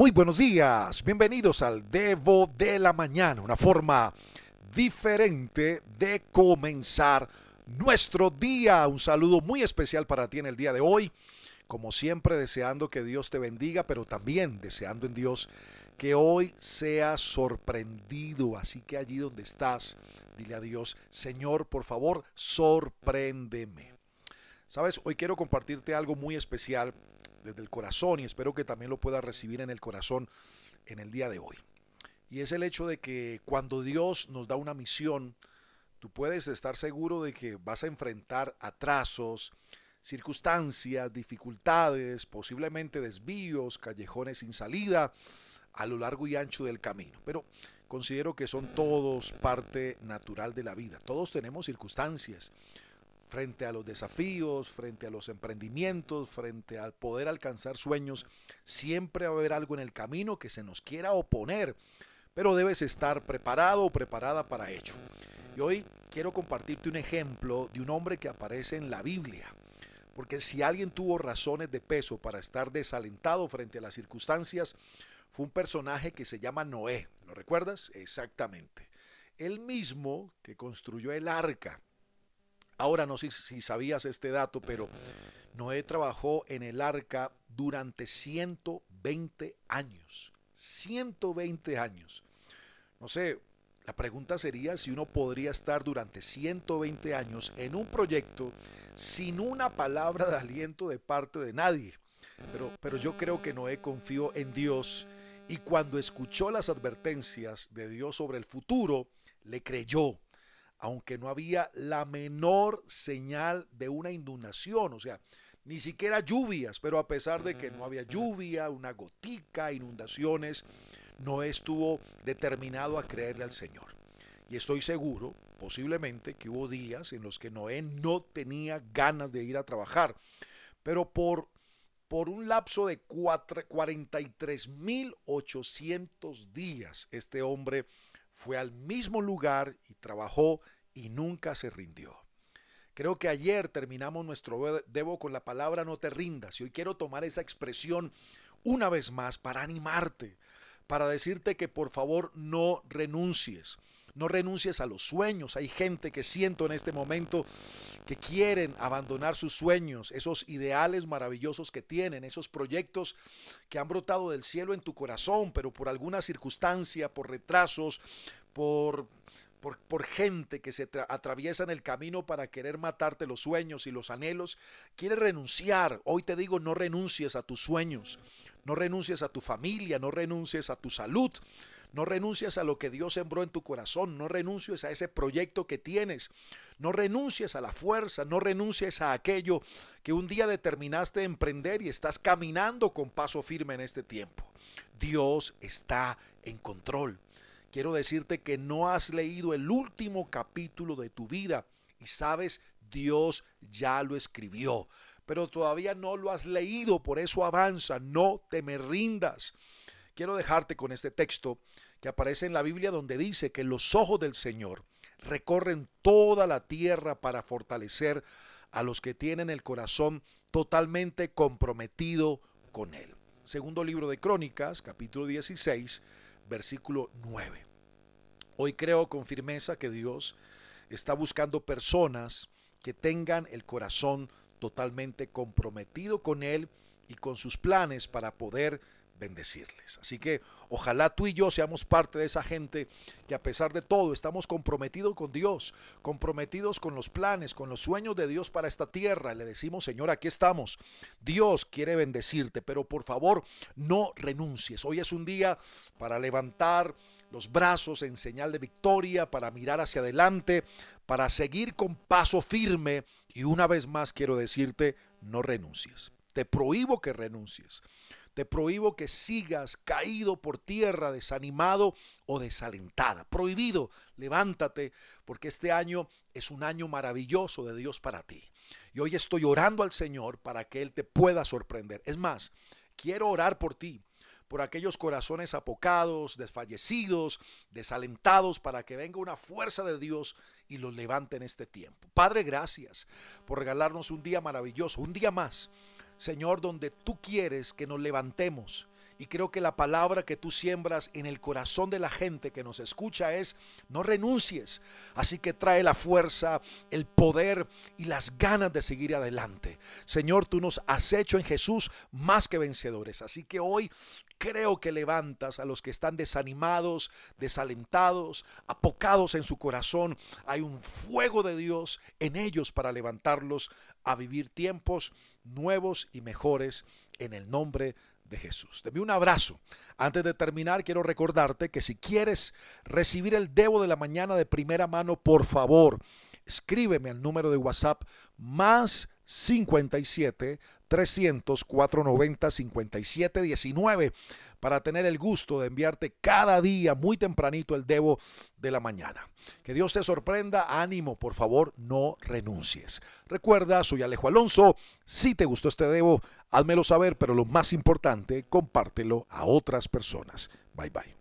Muy buenos días, bienvenidos al Devo de la Mañana, una forma diferente de comenzar nuestro día. Un saludo muy especial para ti en el día de hoy, como siempre deseando que Dios te bendiga, pero también deseando en Dios que hoy seas sorprendido. Así que allí donde estás, dile a Dios, Señor, por favor, sorpréndeme. Sabes, hoy quiero compartirte algo muy especial desde el corazón y espero que también lo puedas recibir en el corazón en el día de hoy. Y es el hecho de que cuando Dios nos da una misión, tú puedes estar seguro de que vas a enfrentar atrasos, circunstancias, dificultades, posiblemente desvíos, callejones sin salida a lo largo y ancho del camino. Pero considero que son todos parte natural de la vida. Todos tenemos circunstancias frente a los desafíos, frente a los emprendimientos, frente al poder alcanzar sueños, siempre va a haber algo en el camino que se nos quiera oponer, pero debes estar preparado o preparada para ello. Y hoy quiero compartirte un ejemplo de un hombre que aparece en la Biblia, porque si alguien tuvo razones de peso para estar desalentado frente a las circunstancias, fue un personaje que se llama Noé. ¿Lo recuerdas? Exactamente. El mismo que construyó el arca Ahora no sé si sabías este dato, pero Noé trabajó en el arca durante 120 años. 120 años. No sé, la pregunta sería si uno podría estar durante 120 años en un proyecto sin una palabra de aliento de parte de nadie. Pero, pero yo creo que Noé confió en Dios y cuando escuchó las advertencias de Dios sobre el futuro, le creyó aunque no había la menor señal de una inundación, o sea, ni siquiera lluvias, pero a pesar de que no había lluvia, una gotica, inundaciones, no estuvo determinado a creerle al Señor. Y estoy seguro, posiblemente, que hubo días en los que Noé no tenía ganas de ir a trabajar, pero por, por un lapso de 43.800 días, este hombre fue al mismo lugar y trabajó y nunca se rindió. Creo que ayer terminamos nuestro debo con la palabra no te rindas y hoy quiero tomar esa expresión una vez más para animarte, para decirte que por favor no renuncies. No renuncies a los sueños. Hay gente que siento en este momento que quieren abandonar sus sueños, esos ideales maravillosos que tienen, esos proyectos que han brotado del cielo en tu corazón, pero por alguna circunstancia, por retrasos, por, por, gente que se atraviesa en el camino para querer matarte los sueños y los anhelos, quiere renunciar. Hoy te digo, no renuncies a tus sueños, no renuncies a tu familia, no renuncies a tu salud, no renuncies a lo que Dios sembró en tu corazón, no renuncies a ese proyecto que tienes, no renuncies a la fuerza, no renuncies a aquello que un día determinaste emprender y estás caminando con paso firme en este tiempo. Dios está en control quiero decirte que no has leído el último capítulo de tu vida y sabes, Dios ya lo escribió, pero todavía no lo has leído, por eso avanza, no te me rindas. Quiero dejarte con este texto que aparece en la Biblia donde dice que los ojos del Señor recorren toda la tierra para fortalecer a los que tienen el corazón totalmente comprometido con Él. Segundo libro de Crónicas, capítulo 16, versículo 9. Hoy creo con firmeza que Dios está buscando personas que tengan el corazón totalmente comprometido con Él y con sus planes para poder bendecirles. Así que ojalá tú y yo seamos parte de esa gente que a pesar de todo estamos comprometidos con Dios, comprometidos con los planes, con los sueños de Dios para esta tierra. Le decimos, Señor, aquí estamos. Dios quiere bendecirte, pero por favor no renuncies. Hoy es un día para levantar los brazos en señal de victoria, para mirar hacia adelante, para seguir con paso firme. Y una vez más quiero decirte, no renuncies. Te prohíbo que renuncies. Te prohíbo que sigas caído por tierra, desanimado o desalentada. Prohibido, levántate, porque este año es un año maravilloso de Dios para ti. Y hoy estoy orando al Señor para que Él te pueda sorprender. Es más, quiero orar por ti por aquellos corazones apocados, desfallecidos, desalentados, para que venga una fuerza de Dios y los levante en este tiempo. Padre, gracias por regalarnos un día maravilloso, un día más, Señor, donde tú quieres que nos levantemos Y creo que la palabra que tú siembras en el corazón de la gente que nos escucha es, no renuncies. Así que trae la fuerza, el poder y las ganas de seguir adelante. Señor, tú nos has hecho en Jesús más que vencedores. Así que hoy creo que levantas a los que están desanimados, desalentados, apocados en su corazón. Hay un fuego de Dios en ellos para levantarlos a vivir tiempos nuevos y mejores en el nombre de Jesús. Deme un abrazo. Antes de terminar, quiero recordarte que si quieres recibir el Debo de la mañana de primera mano, por favor, escríbeme al número de WhatsApp más 57 300 490 57 19 para tener el gusto de enviarte cada día muy tempranito el Debo de la mañana. Que Dios te sorprenda, ánimo, por favor, no renuncies. Recuerda, soy Alejo Alonso, si te gustó este Debo, házmelo saber, pero lo más importante, compártelo a otras personas. Bye bye.